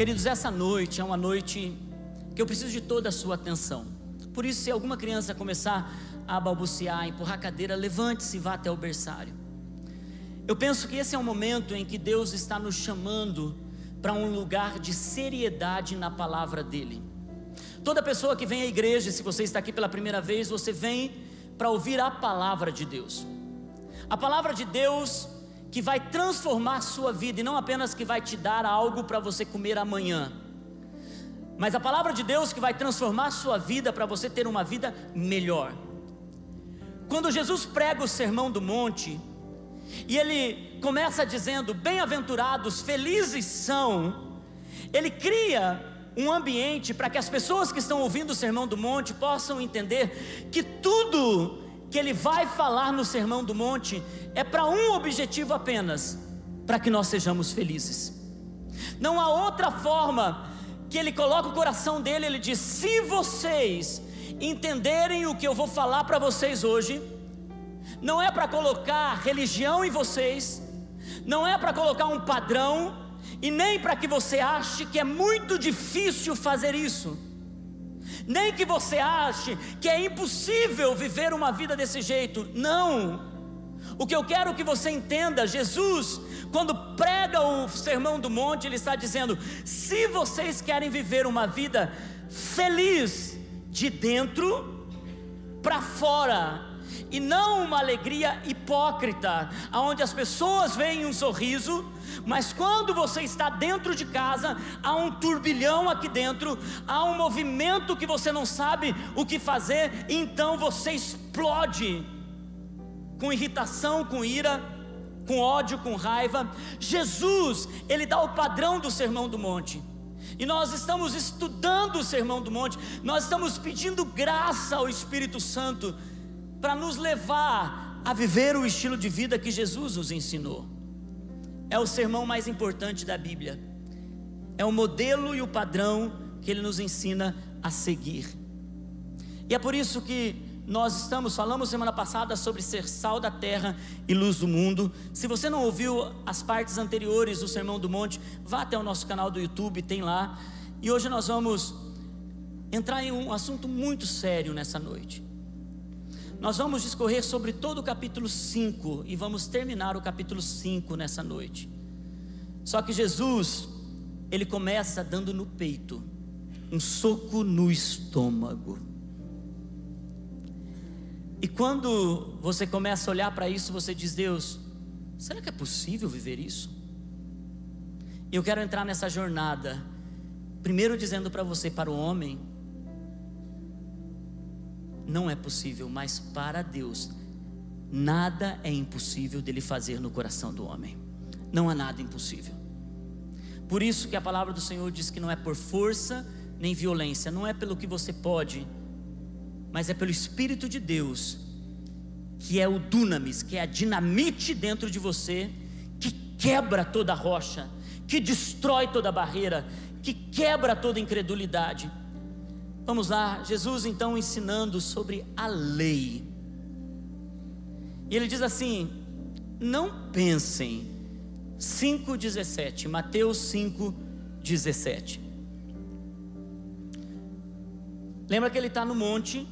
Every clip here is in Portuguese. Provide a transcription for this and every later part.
Queridos, essa noite é uma noite que eu preciso de toda a sua atenção. Por isso, se alguma criança começar a balbuciar, empurrar a cadeira, levante-se e vá até o berçário. Eu penso que esse é o momento em que Deus está nos chamando para um lugar de seriedade na palavra dEle. Toda pessoa que vem à igreja, se você está aqui pela primeira vez, você vem para ouvir a palavra de Deus. A palavra de Deus que vai transformar sua vida e não apenas que vai te dar algo para você comer amanhã. Mas a palavra de Deus que vai transformar sua vida para você ter uma vida melhor. Quando Jesus prega o sermão do monte, e ele começa dizendo: Bem-aventurados, felizes são, ele cria um ambiente para que as pessoas que estão ouvindo o sermão do monte possam entender que tudo que ele vai falar no sermão do monte é para um objetivo apenas: para que nós sejamos felizes. Não há outra forma que ele coloca o coração dele, ele diz: se vocês entenderem o que eu vou falar para vocês hoje, não é para colocar religião em vocês, não é para colocar um padrão, e nem para que você ache que é muito difícil fazer isso, nem que você ache que é impossível viver uma vida desse jeito, não. O que eu quero que você entenda, Jesus, quando prega o sermão do monte, ele está dizendo: se vocês querem viver uma vida feliz de dentro para fora, e não uma alegria hipócrita, aonde as pessoas veem um sorriso, mas quando você está dentro de casa, há um turbilhão aqui dentro, há um movimento que você não sabe o que fazer, então você explode com irritação, com ira, com ódio, com raiva. Jesus, ele dá o padrão do sermão do monte. E nós estamos estudando o Sermão do Monte, nós estamos pedindo graça ao Espírito Santo para nos levar a viver o estilo de vida que Jesus nos ensinou. É o sermão mais importante da Bíblia. É o modelo e o padrão que ele nos ensina a seguir. E é por isso que nós estamos, falamos semana passada sobre ser sal da terra e luz do mundo. Se você não ouviu as partes anteriores do Sermão do Monte, vá até o nosso canal do YouTube, tem lá. E hoje nós vamos entrar em um assunto muito sério nessa noite. Nós vamos discorrer sobre todo o capítulo 5 e vamos terminar o capítulo 5 nessa noite. Só que Jesus, ele começa dando no peito, um soco no estômago. E quando você começa a olhar para isso, você diz: Deus, será que é possível viver isso? Eu quero entrar nessa jornada, primeiro dizendo para você, para o homem, não é possível, mas para Deus, nada é impossível dele fazer no coração do homem. Não há nada impossível. Por isso que a palavra do Senhor diz que não é por força nem violência, não é pelo que você pode, mas é pelo Espírito de Deus, que é o dunamis, que é a dinamite dentro de você, que quebra toda rocha, que destrói toda barreira, que quebra toda incredulidade. Vamos lá, Jesus então ensinando sobre a lei. E ele diz assim: Não pensem, 5,17, Mateus 5,17. Lembra que ele está no monte,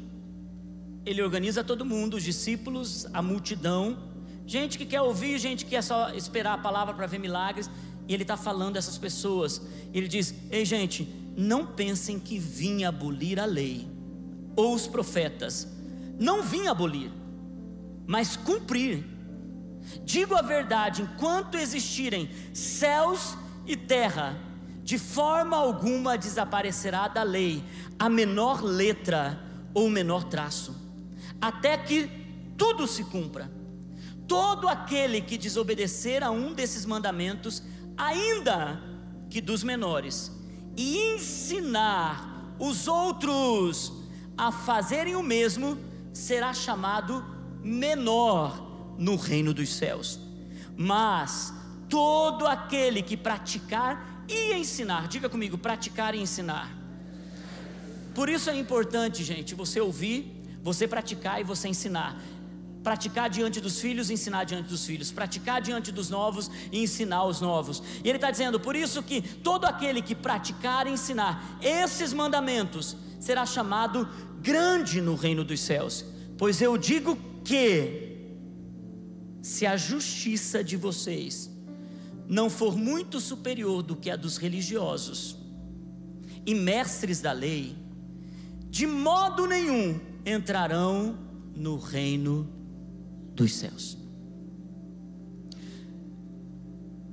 ele organiza todo mundo, os discípulos, a multidão, gente que quer ouvir, gente que quer só esperar a palavra para ver milagres, e ele está falando essas pessoas. Ele diz: Ei, gente, não pensem que vim abolir a lei ou os profetas. Não vim abolir, mas cumprir. Digo a verdade: enquanto existirem céus e terra, de forma alguma desaparecerá da lei a menor letra ou menor traço, até que tudo se cumpra. Todo aquele que desobedecer a um desses mandamentos, ainda que dos menores, e ensinar os outros a fazerem o mesmo, será chamado menor no reino dos céus. Mas todo aquele que praticar e ensinar, diga comigo, praticar e ensinar. Por isso é importante, gente, você ouvir, você praticar e você ensinar. Praticar diante dos filhos, ensinar diante dos filhos, praticar diante dos novos e ensinar os novos. E ele está dizendo: por isso que todo aquele que praticar e ensinar esses mandamentos será chamado grande no reino dos céus. Pois eu digo que, se a justiça de vocês não for muito superior do que a dos religiosos e mestres da lei, de modo nenhum entrarão no reino dos céus.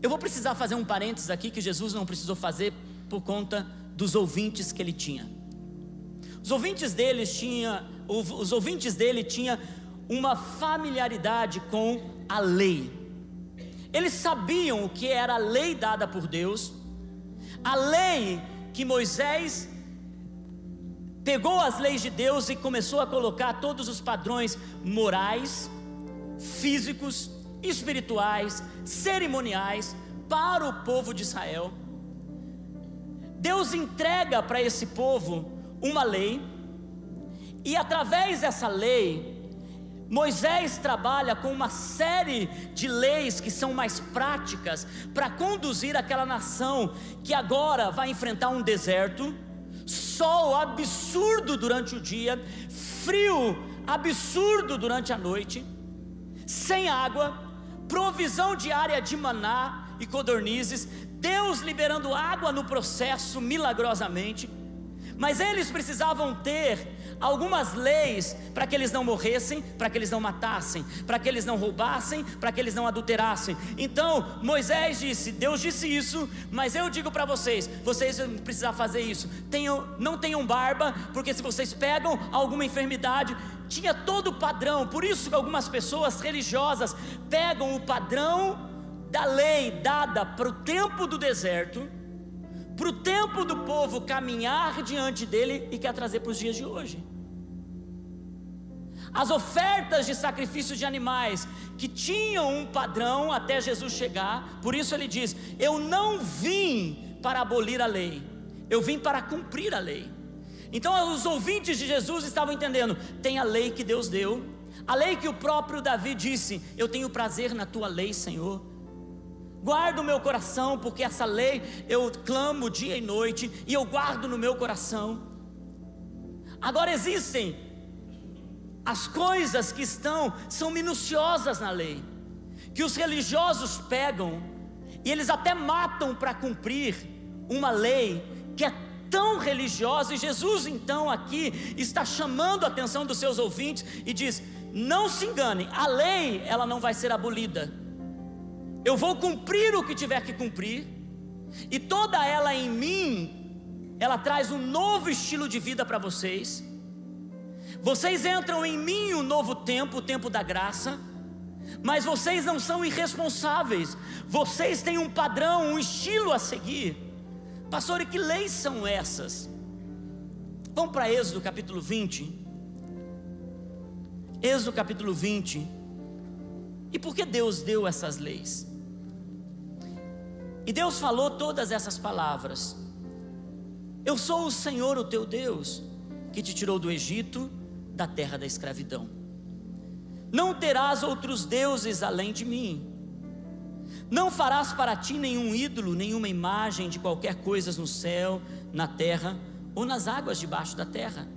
Eu vou precisar fazer um parênteses aqui que Jesus não precisou fazer por conta dos ouvintes que ele tinha. Os ouvintes dele tinha, os ouvintes dele tinha uma familiaridade com a lei. Eles sabiam o que era a lei dada por Deus, a lei que Moisés pegou as leis de Deus e começou a colocar todos os padrões morais, físicos, espirituais, cerimoniais para o povo de Israel. Deus entrega para esse povo uma lei, e através dessa lei, Moisés trabalha com uma série de leis que são mais práticas para conduzir aquela nação que agora vai enfrentar um deserto, sol absurdo durante o dia, frio absurdo durante a noite, sem água, provisão diária de maná e codornizes, Deus liberando água no processo milagrosamente. Mas eles precisavam ter algumas leis para que eles não morressem, para que eles não matassem, para que eles não roubassem, para que eles não adulterassem. Então Moisés disse: Deus disse isso, mas eu digo para vocês: vocês vão precisar fazer isso. Tenham, não tenham barba, porque se vocês pegam alguma enfermidade, tinha todo o padrão. Por isso que algumas pessoas religiosas pegam o padrão da lei dada para o tempo do deserto para o tempo do povo caminhar diante dele e quer trazer para os dias de hoje. As ofertas de sacrifício de animais que tinham um padrão até Jesus chegar, por isso ele diz: Eu não vim para abolir a lei, eu vim para cumprir a lei. Então os ouvintes de Jesus estavam entendendo: tem a lei que Deus deu, a lei que o próprio Davi disse: Eu tenho prazer na tua lei, Senhor guardo o meu coração, porque essa lei eu clamo dia e noite e eu guardo no meu coração. Agora existem as coisas que estão, são minuciosas na lei, que os religiosos pegam e eles até matam para cumprir uma lei que é tão religiosa, e Jesus então aqui está chamando a atenção dos seus ouvintes e diz: não se enganem, a lei ela não vai ser abolida eu vou cumprir o que tiver que cumprir, e toda ela em mim, ela traz um novo estilo de vida para vocês. Vocês entram em mim um novo tempo, o tempo da graça, mas vocês não são irresponsáveis, vocês têm um padrão, um estilo a seguir. Pastor, e que leis são essas? Vamos para Êxodo capítulo 20. Êxodo capítulo 20. E por que Deus deu essas leis? E Deus falou todas essas palavras. Eu sou o Senhor, o teu Deus, que te tirou do Egito, da terra da escravidão. Não terás outros deuses além de mim. Não farás para ti nenhum ídolo, nenhuma imagem de qualquer coisa no céu, na terra ou nas águas debaixo da terra.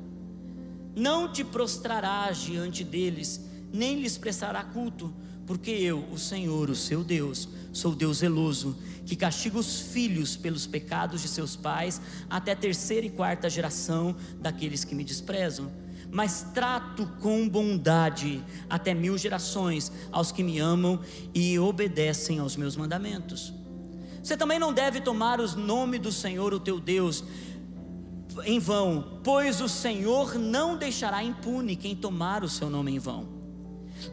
Não te prostrarás diante deles, nem lhes prestará culto, porque eu, o Senhor, o seu Deus, sou Deus zeloso, que castiga os filhos pelos pecados de seus pais, até terceira e quarta geração daqueles que me desprezam. Mas trato com bondade até mil gerações aos que me amam e obedecem aos meus mandamentos. Você também não deve tomar os nomes do Senhor, o teu Deus, em vão, pois o Senhor não deixará impune quem tomar o seu nome em vão.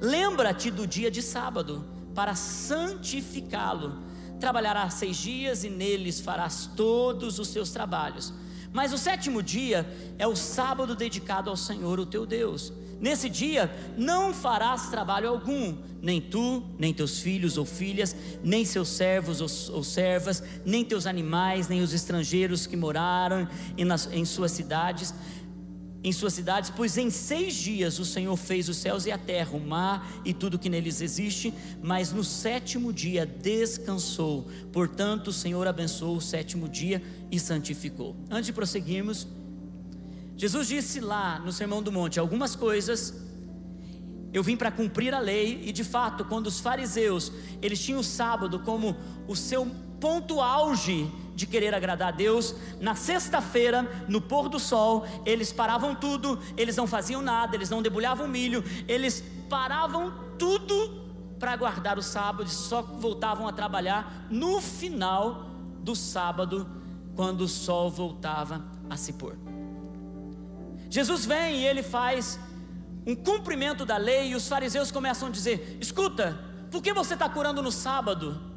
Lembra-te do dia de sábado, para santificá-lo. Trabalharás seis dias e neles farás todos os seus trabalhos. Mas o sétimo dia é o sábado dedicado ao Senhor, o teu Deus. Nesse dia não farás trabalho algum, nem tu, nem teus filhos ou filhas, nem seus servos ou, ou servas, nem teus animais, nem os estrangeiros que moraram em, nas, em suas cidades em suas cidades, pois em seis dias o Senhor fez os céus e a terra, o mar e tudo que neles existe, mas no sétimo dia descansou. Portanto, o Senhor abençoou o sétimo dia e santificou. Antes de prosseguirmos, Jesus disse lá no Sermão do Monte algumas coisas. Eu vim para cumprir a lei e de fato, quando os fariseus, eles tinham o sábado como o seu ponto auge de querer agradar a Deus, na sexta-feira, no pôr do sol, eles paravam tudo, eles não faziam nada, eles não debulhavam milho, eles paravam tudo para guardar o sábado só voltavam a trabalhar no final do sábado, quando o sol voltava a se pôr. Jesus vem e ele faz um cumprimento da lei, e os fariseus começam a dizer: escuta, por que você está curando no sábado?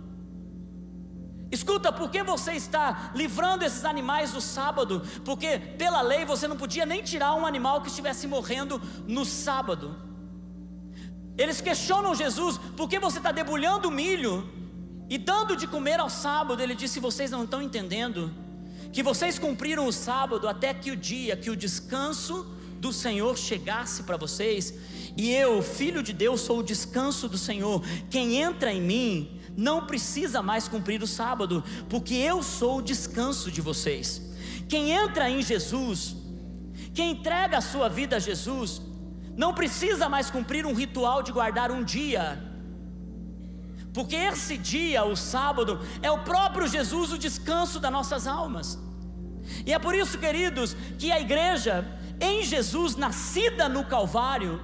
Escuta, por que você está livrando esses animais do sábado? Porque pela lei você não podia nem tirar um animal que estivesse morrendo no sábado. Eles questionam Jesus, por que você está debulhando milho e dando de comer ao sábado? Ele disse: vocês não estão entendendo que vocês cumpriram o sábado até que o dia, que o descanso do Senhor chegasse para vocês, e eu, filho de Deus, sou o descanso do Senhor. Quem entra em mim, não precisa mais cumprir o sábado, porque eu sou o descanso de vocês. Quem entra em Jesus, quem entrega a sua vida a Jesus, não precisa mais cumprir um ritual de guardar um dia, porque esse dia, o sábado, é o próprio Jesus o descanso das nossas almas. E é por isso, queridos, que a igreja em Jesus, nascida no Calvário,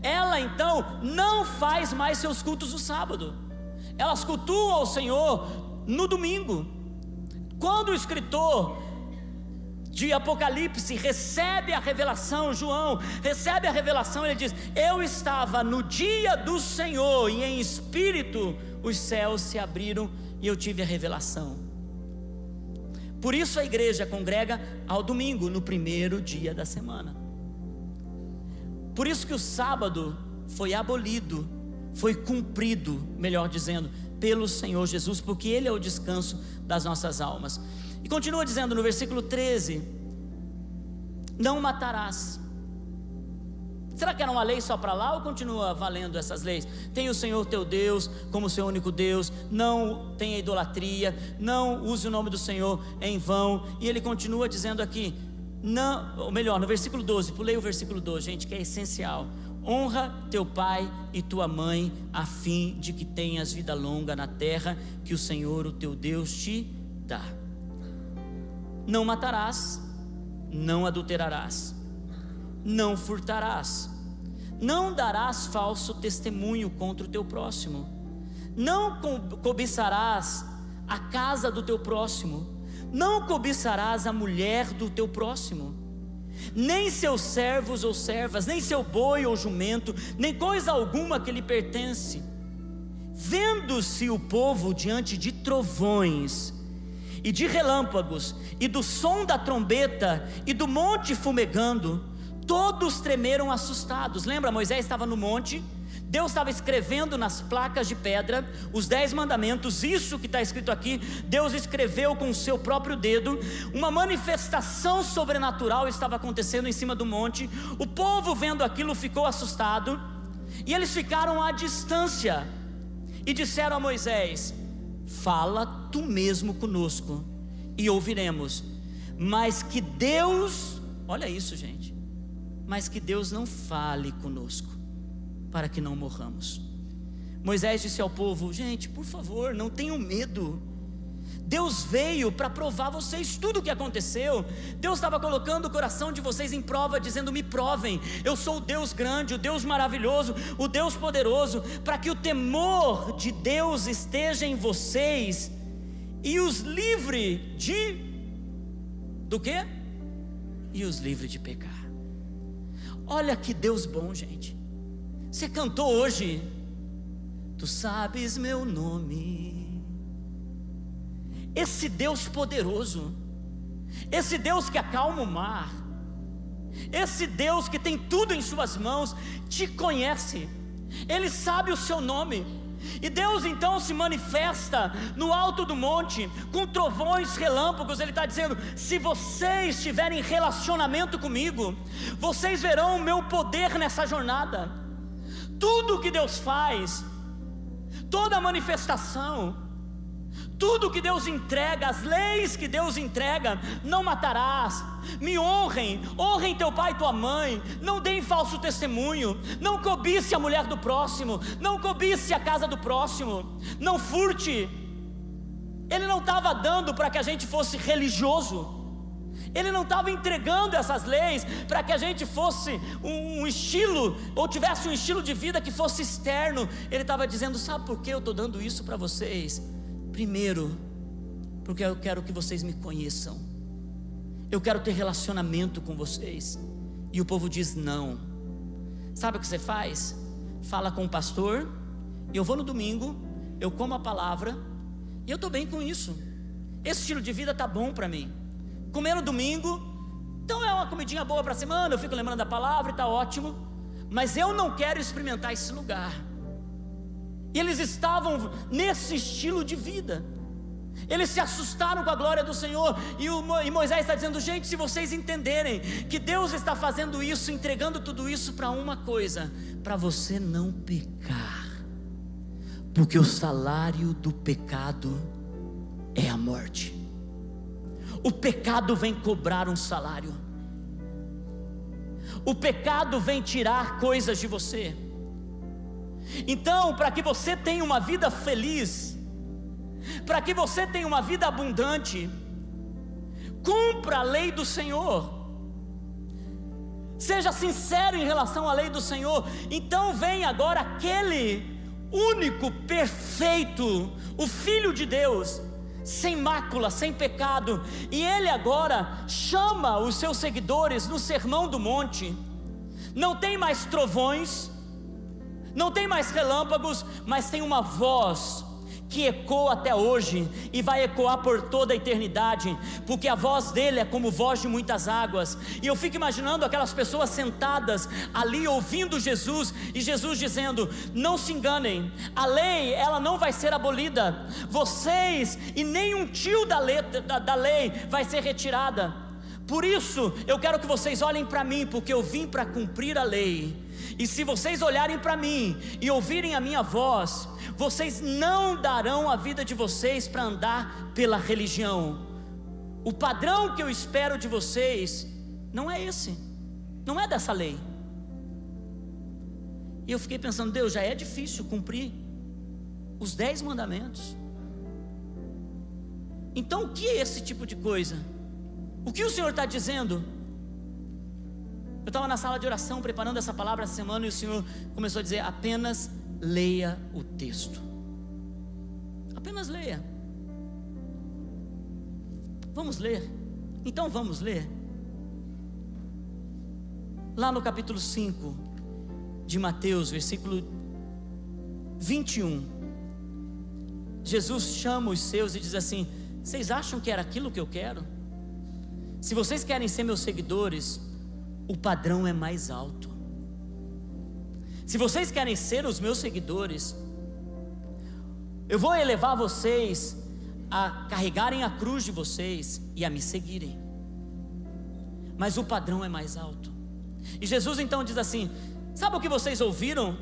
ela então não faz mais seus cultos no sábado elas cultuam o Senhor no domingo. Quando o escritor de Apocalipse recebe a revelação, João recebe a revelação, ele diz: Eu estava no dia do Senhor e em espírito os céus se abriram e eu tive a revelação. Por isso a igreja congrega ao domingo, no primeiro dia da semana. Por isso que o sábado foi abolido foi cumprido, melhor dizendo, pelo Senhor Jesus, porque Ele é o descanso das nossas almas. E continua dizendo no versículo 13: Não matarás. Será que era uma lei só para lá ou continua valendo essas leis? Tem o Senhor teu Deus como seu único Deus, não tenha idolatria, não use o nome do Senhor em vão. E ele continua dizendo aqui, não, ou melhor, no versículo 12, pulei o versículo 12, gente, que é essencial. Honra teu pai e tua mãe, a fim de que tenhas vida longa na terra que o Senhor, o teu Deus, te dá. Não matarás, não adulterarás, não furtarás, não darás falso testemunho contra o teu próximo, não cobiçarás a casa do teu próximo, não cobiçarás a mulher do teu próximo nem seus servos ou servas, nem seu boi ou jumento, nem coisa alguma que lhe pertence. Vendo-se o povo diante de trovões, e de relâmpagos, e do som da trombeta, e do monte fumegando, todos tremeram assustados. Lembra, Moisés estava no monte, Deus estava escrevendo nas placas de pedra os dez mandamentos, isso que está escrito aqui, Deus escreveu com o seu próprio dedo, uma manifestação sobrenatural estava acontecendo em cima do monte, o povo vendo aquilo ficou assustado, e eles ficaram à distância, e disseram a Moisés: Fala tu mesmo conosco, e ouviremos, mas que Deus, olha isso, gente, mas que Deus não fale conosco para que não morramos. Moisés disse ao povo: Gente, por favor, não tenham medo. Deus veio para provar vocês tudo o que aconteceu. Deus estava colocando o coração de vocês em prova, dizendo: Me provem, eu sou o Deus grande, o Deus maravilhoso, o Deus poderoso, para que o temor de Deus esteja em vocês e os livre de. Do que? E os livre de pecar. Olha que Deus bom, gente. Você cantou hoje, Tu sabes meu nome. Esse Deus poderoso, esse Deus que acalma o mar, esse Deus que tem tudo em Suas mãos, te conhece, Ele sabe o seu nome, E Deus então se manifesta no alto do monte, com trovões, relâmpagos. Ele está dizendo: se vocês tiverem relacionamento comigo, vocês verão o meu poder nessa jornada. Tudo que Deus faz, toda manifestação, tudo que Deus entrega, as leis que Deus entrega, não matarás, me honrem, honrem teu pai e tua mãe, não deem falso testemunho, não cobice a mulher do próximo, não cobice a casa do próximo, não furte. Ele não estava dando para que a gente fosse religioso, ele não estava entregando essas leis para que a gente fosse um, estilo, ou tivesse um estilo de vida que fosse externo. Ele estava dizendo: sabe por que eu estou dando isso para vocês? Primeiro, porque eu quero que vocês me conheçam. Eu quero ter relacionamento com vocês. E o povo diz não. Sabe o que você faz? Fala com o pastor. Eu vou no domingo, eu como a palavra e eu estou bem com isso. Esse estilo de vida tá bom para mim. Comer no domingo, então é uma comidinha boa para a semana. Eu fico lembrando da palavra e está ótimo. Mas eu não quero experimentar esse lugar. E eles estavam nesse estilo de vida. Eles se assustaram com a glória do Senhor. E, o, e Moisés está dizendo: gente, se vocês entenderem que Deus está fazendo isso, entregando tudo isso para uma coisa, para você não pecar. Porque o salário do pecado é a morte. O pecado vem cobrar um salário. O pecado vem tirar coisas de você. Então, para que você tenha uma vida feliz, para que você tenha uma vida abundante, cumpra a lei do Senhor. Seja sincero em relação à lei do Senhor. Então vem agora aquele único, perfeito, o Filho de Deus, sem mácula, sem pecado, e ele agora chama os seus seguidores no Sermão do Monte. Não tem mais trovões, não tem mais relâmpagos, mas tem uma voz que ecoa até hoje e vai ecoar por toda a eternidade, porque a voz dele é como voz de muitas águas. E eu fico imaginando aquelas pessoas sentadas ali ouvindo Jesus e Jesus dizendo: "Não se enganem, a lei ela não vai ser abolida. Vocês e nem um tio da, letra, da, da lei vai ser retirada. Por isso eu quero que vocês olhem para mim, porque eu vim para cumprir a lei." E se vocês olharem para mim e ouvirem a minha voz, vocês não darão a vida de vocês para andar pela religião. O padrão que eu espero de vocês não é esse, não é dessa lei. E eu fiquei pensando, Deus, já é difícil cumprir os dez mandamentos. Então o que é esse tipo de coisa? O que o Senhor está dizendo? Eu estava na sala de oração preparando essa palavra essa semana e o Senhor começou a dizer: apenas leia o texto. Apenas leia. Vamos ler. Então vamos ler. Lá no capítulo 5 de Mateus, versículo 21. Jesus chama os seus e diz assim: Vocês acham que era aquilo que eu quero? Se vocês querem ser meus seguidores, o padrão é mais alto. Se vocês querem ser os meus seguidores, eu vou elevar vocês a carregarem a cruz de vocês e a me seguirem. Mas o padrão é mais alto. E Jesus então diz assim: Sabe o que vocês ouviram?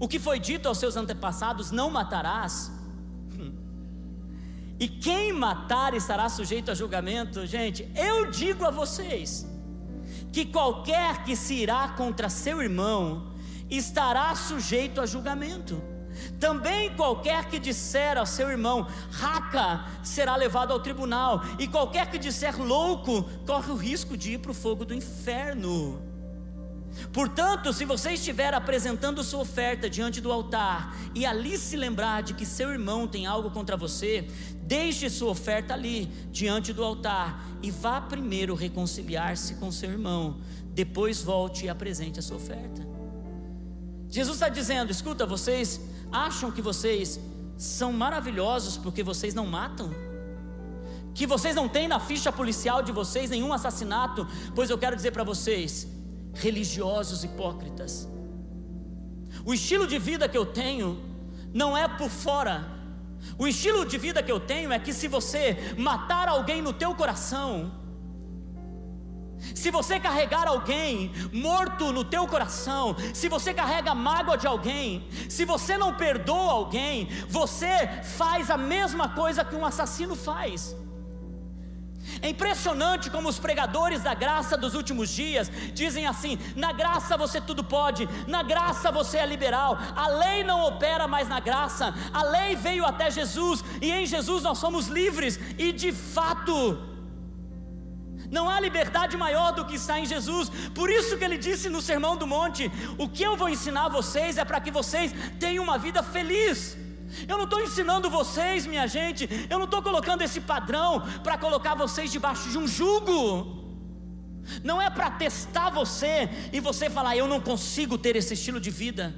O que foi dito aos seus antepassados: Não matarás. E quem matar estará sujeito a julgamento. Gente, eu digo a vocês que qualquer que se irá contra seu irmão estará sujeito a julgamento. Também qualquer que disser ao seu irmão, raca, será levado ao tribunal, e qualquer que disser louco, corre o risco de ir para o fogo do inferno. Portanto, se você estiver apresentando sua oferta diante do altar e ali se lembrar de que seu irmão tem algo contra você, deixe sua oferta ali, diante do altar, e vá primeiro reconciliar-se com seu irmão, depois volte e apresente a sua oferta. Jesus está dizendo: escuta, vocês acham que vocês são maravilhosos porque vocês não matam? Que vocês não têm na ficha policial de vocês nenhum assassinato? Pois eu quero dizer para vocês, religiosos hipócritas. O estilo de vida que eu tenho não é por fora. O estilo de vida que eu tenho é que se você matar alguém no teu coração, se você carregar alguém morto no teu coração, se você carrega mágoa de alguém, se você não perdoa alguém, você faz a mesma coisa que um assassino faz. É impressionante como os pregadores da graça dos últimos dias dizem assim: na graça você tudo pode, na graça você é liberal, a lei não opera mais na graça, a lei veio até Jesus e em Jesus nós somos livres, e de fato, não há liberdade maior do que está em Jesus. Por isso que ele disse no Sermão do Monte: O que eu vou ensinar a vocês é para que vocês tenham uma vida feliz. Eu não estou ensinando vocês, minha gente, eu não estou colocando esse padrão para colocar vocês debaixo de um jugo. Não é para testar você e você falar, eu não consigo ter esse estilo de vida.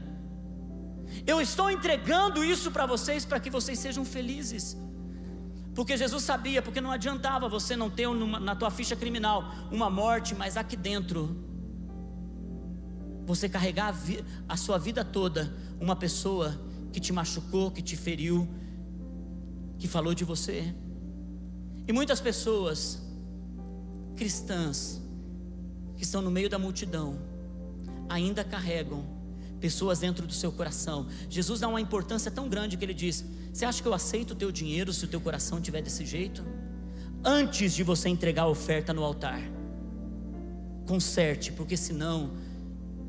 Eu estou entregando isso para vocês para que vocês sejam felizes. Porque Jesus sabia, porque não adiantava você não ter na tua ficha criminal uma morte, mas aqui dentro você carregar a, a sua vida toda uma pessoa que te machucou, que te feriu, que falou de você. E muitas pessoas cristãs que estão no meio da multidão ainda carregam pessoas dentro do seu coração. Jesus dá uma importância tão grande que ele diz: Você acha que eu aceito o teu dinheiro se o teu coração tiver desse jeito? Antes de você entregar a oferta no altar, conserte, porque senão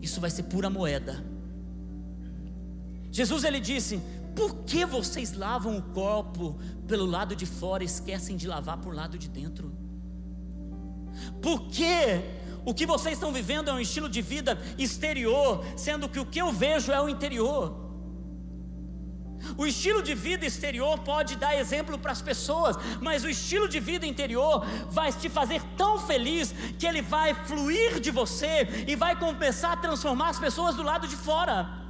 isso vai ser pura moeda. Jesus ele disse: Por que vocês lavam o copo pelo lado de fora e esquecem de lavar por lado de dentro? Por que o que vocês estão vivendo é um estilo de vida exterior, sendo que o que eu vejo é o interior? O estilo de vida exterior pode dar exemplo para as pessoas, mas o estilo de vida interior vai te fazer tão feliz que ele vai fluir de você e vai começar a transformar as pessoas do lado de fora.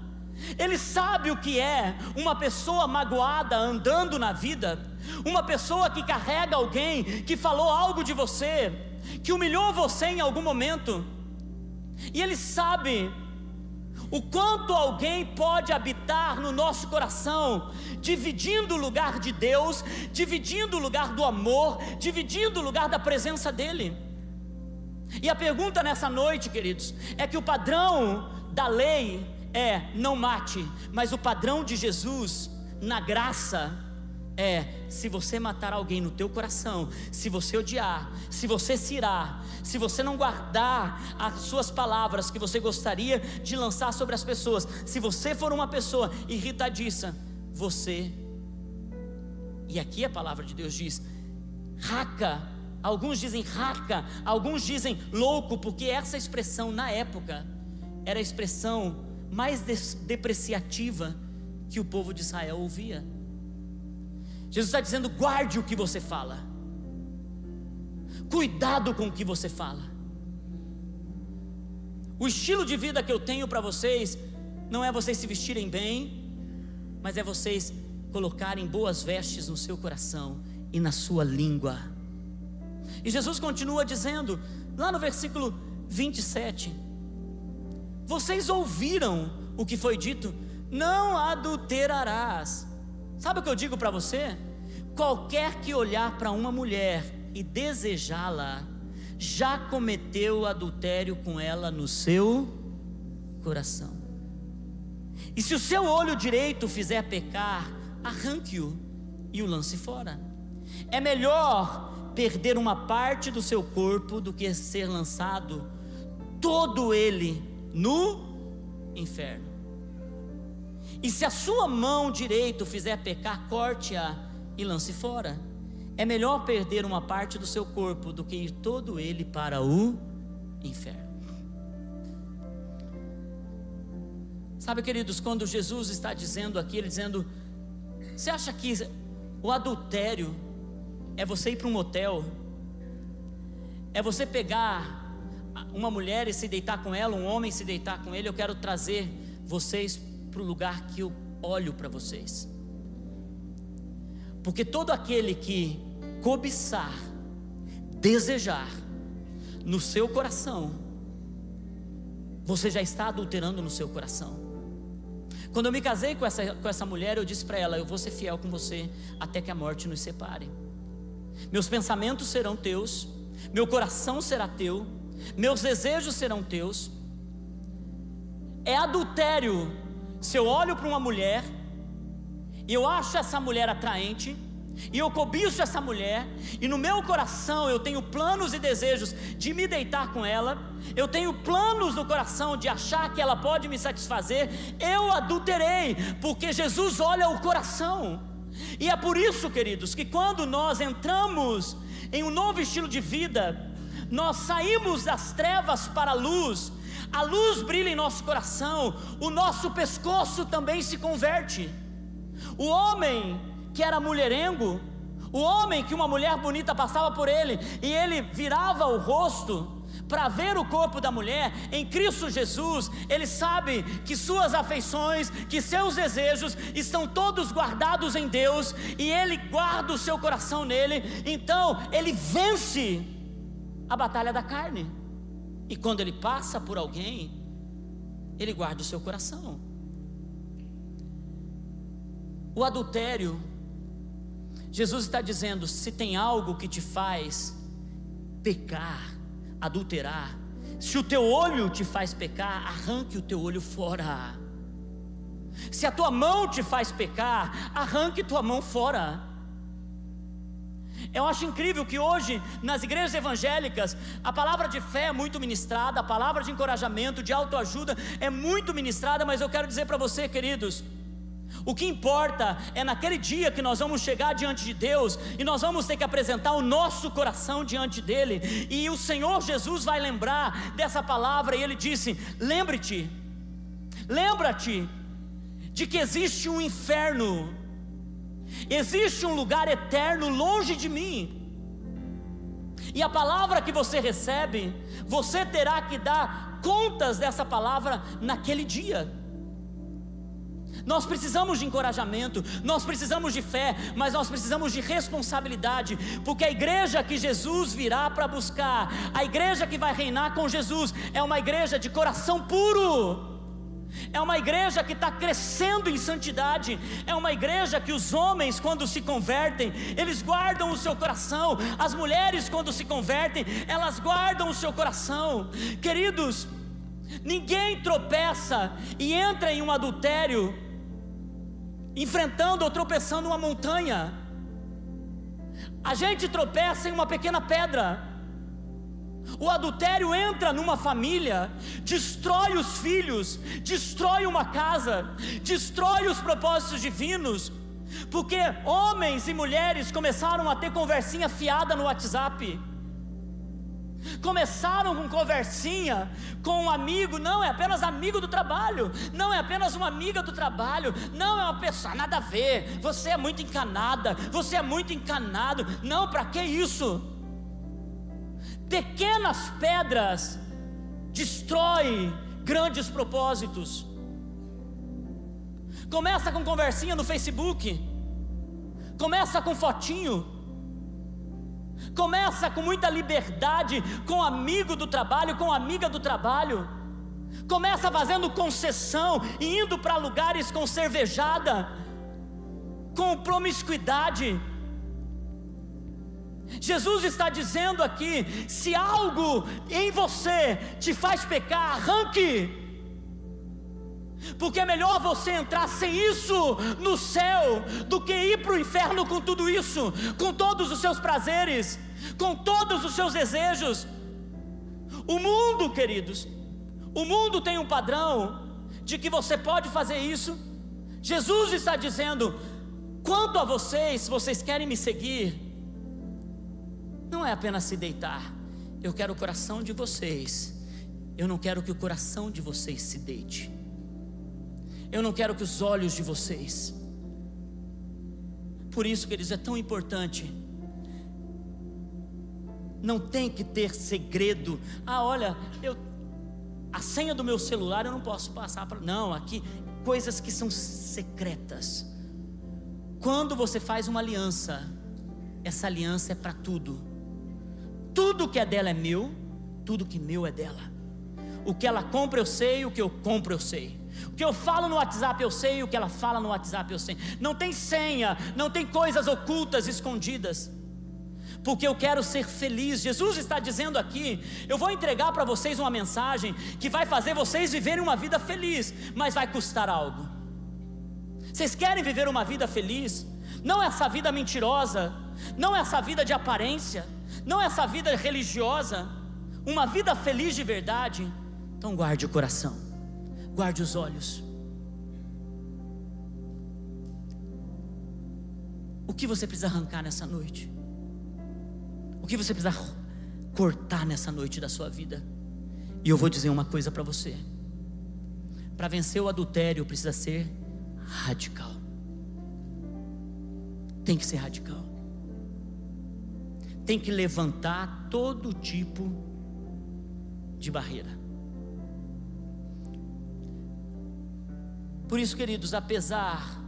Ele sabe o que é uma pessoa magoada andando na vida, uma pessoa que carrega alguém que falou algo de você, que humilhou você em algum momento, e ele sabe o quanto alguém pode habitar no nosso coração, dividindo o lugar de Deus, dividindo o lugar do amor, dividindo o lugar da presença dEle. E a pergunta nessa noite, queridos, é que o padrão da lei é não mate, mas o padrão de Jesus na graça é se você matar alguém no teu coração, se você odiar, se você se irar, se você não guardar as suas palavras que você gostaria de lançar sobre as pessoas, se você for uma pessoa irritadiça, você e aqui a palavra de Deus diz, raca, alguns dizem raca, alguns dizem louco, porque essa expressão na época era a expressão mais depreciativa que o povo de Israel ouvia. Jesus está dizendo: guarde o que você fala, cuidado com o que você fala. O estilo de vida que eu tenho para vocês não é vocês se vestirem bem, mas é vocês colocarem boas vestes no seu coração e na sua língua. E Jesus continua dizendo, lá no versículo 27, vocês ouviram o que foi dito: não adulterarás. Sabe o que eu digo para você? Qualquer que olhar para uma mulher e desejá-la, já cometeu adultério com ela no seu coração. E se o seu olho direito fizer pecar, arranque-o e o lance fora. É melhor perder uma parte do seu corpo do que ser lançado todo ele no inferno. E se a sua mão direita fizer pecar, corte-a e lance fora. É melhor perder uma parte do seu corpo do que ir todo ele para o inferno. Sabe, queridos, quando Jesus está dizendo aqui, ele dizendo: Você acha que o adultério é você ir para um motel? É você pegar uma mulher e se deitar com ela, um homem se deitar com ele, eu quero trazer vocês para o lugar que eu olho para vocês. Porque todo aquele que cobiçar, desejar no seu coração, você já está adulterando no seu coração. Quando eu me casei com essa, com essa mulher, eu disse para ela: Eu vou ser fiel com você até que a morte nos separe. Meus pensamentos serão teus, meu coração será teu, meus desejos serão teus. É adultério se eu olho para uma mulher e eu acho essa mulher atraente, e eu cobiço essa mulher, e no meu coração eu tenho planos e desejos de me deitar com ela, eu tenho planos no coração de achar que ela pode me satisfazer, eu adulterei, porque Jesus olha o coração. E é por isso, queridos, que quando nós entramos em um novo estilo de vida, nós saímos das trevas para a luz, a luz brilha em nosso coração, o nosso pescoço também se converte. O homem que era mulherengo, o homem que uma mulher bonita passava por ele e ele virava o rosto para ver o corpo da mulher em Cristo Jesus, ele sabe que suas afeições, que seus desejos estão todos guardados em Deus e ele guarda o seu coração nele, então ele vence a batalha da carne. E quando ele passa por alguém, ele guarda o seu coração. O adultério, Jesus está dizendo: se tem algo que te faz pecar, adulterar, se o teu olho te faz pecar, arranque o teu olho fora. Se a tua mão te faz pecar, arranque tua mão fora. Eu acho incrível que hoje, nas igrejas evangélicas, a palavra de fé é muito ministrada, a palavra de encorajamento, de autoajuda é muito ministrada, mas eu quero dizer para você, queridos, o que importa é naquele dia que nós vamos chegar diante de Deus e nós vamos ter que apresentar o nosso coração diante dele, e o Senhor Jesus vai lembrar dessa palavra, e ele disse: Lembre-te, lembra-te de que existe um inferno, existe um lugar eterno longe de mim. E a palavra que você recebe, você terá que dar contas dessa palavra naquele dia. Nós precisamos de encorajamento, nós precisamos de fé, mas nós precisamos de responsabilidade, porque a igreja que Jesus virá para buscar, a igreja que vai reinar com Jesus, é uma igreja de coração puro. É uma igreja que está crescendo em santidade. É uma igreja que os homens, quando se convertem, eles guardam o seu coração. As mulheres, quando se convertem, elas guardam o seu coração. Queridos, ninguém tropeça e entra em um adultério enfrentando ou tropeçando uma montanha. A gente tropeça em uma pequena pedra. O adultério entra numa família, destrói os filhos, destrói uma casa, destrói os propósitos divinos, porque homens e mulheres começaram a ter conversinha fiada no WhatsApp. Começaram com conversinha com um amigo, não é apenas amigo do trabalho, não é apenas uma amiga do trabalho, não é uma pessoa, nada a ver, você é muito encanada, você é muito encanado, não, para que isso? Pequenas pedras destrói grandes propósitos. Começa com conversinha no Facebook, começa com fotinho, Começa com muita liberdade com amigo do trabalho, com amiga do trabalho. Começa fazendo concessão e indo para lugares com cervejada, com promiscuidade. Jesus está dizendo aqui: se algo em você te faz pecar, arranque. Porque é melhor você entrar sem isso no céu do que ir para o inferno com tudo isso, com todos os seus prazeres, com todos os seus desejos. O mundo, queridos, o mundo tem um padrão de que você pode fazer isso. Jesus está dizendo: quanto a vocês, vocês querem me seguir, não é apenas se deitar, eu quero o coração de vocês, eu não quero que o coração de vocês se deite. Eu não quero que os olhos de vocês. Por isso, queridos, é tão importante. Não tem que ter segredo. Ah, olha, eu a senha do meu celular eu não posso passar para. Não, aqui coisas que são secretas. Quando você faz uma aliança, essa aliança é para tudo. Tudo que é dela é meu, tudo que meu é dela. O que ela compra eu sei, o que eu compro eu sei. O que eu falo no WhatsApp eu sei, o que ela fala no WhatsApp eu sei. Não tem senha, não tem coisas ocultas, escondidas. Porque eu quero ser feliz. Jesus está dizendo aqui: eu vou entregar para vocês uma mensagem que vai fazer vocês viverem uma vida feliz, mas vai custar algo. Vocês querem viver uma vida feliz? Não essa vida mentirosa, não essa vida de aparência, não essa vida religiosa, uma vida feliz de verdade. Então guarde o coração, guarde os olhos. O que você precisa arrancar nessa noite? O que você precisa cortar nessa noite da sua vida? E eu vou dizer uma coisa para você: para vencer o adultério precisa ser radical. Tem que ser radical. Tem que levantar todo tipo de barreira. Por isso, queridos, apesar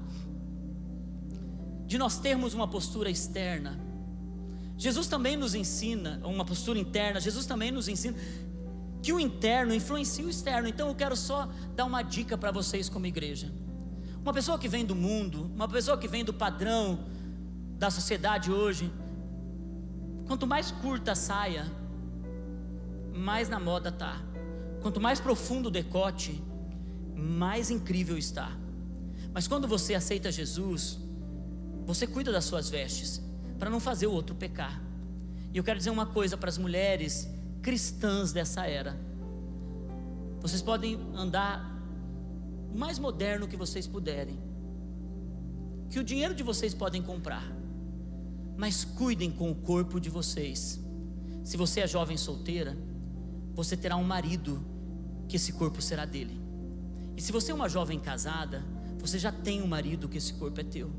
de nós termos uma postura externa, Jesus também nos ensina, uma postura interna, Jesus também nos ensina que o interno influencia o externo. Então eu quero só dar uma dica para vocês como igreja. Uma pessoa que vem do mundo, uma pessoa que vem do padrão da sociedade hoje, quanto mais curta a saia, mais na moda tá. Quanto mais profundo o decote, mais incrível está. Mas quando você aceita Jesus, você cuida das suas vestes, para não fazer o outro pecar. E eu quero dizer uma coisa para as mulheres cristãs dessa era: vocês podem andar o mais moderno que vocês puderem, que o dinheiro de vocês podem comprar, mas cuidem com o corpo de vocês. Se você é jovem solteira, você terá um marido que esse corpo será dele. E se você é uma jovem casada, você já tem um marido que esse corpo é teu.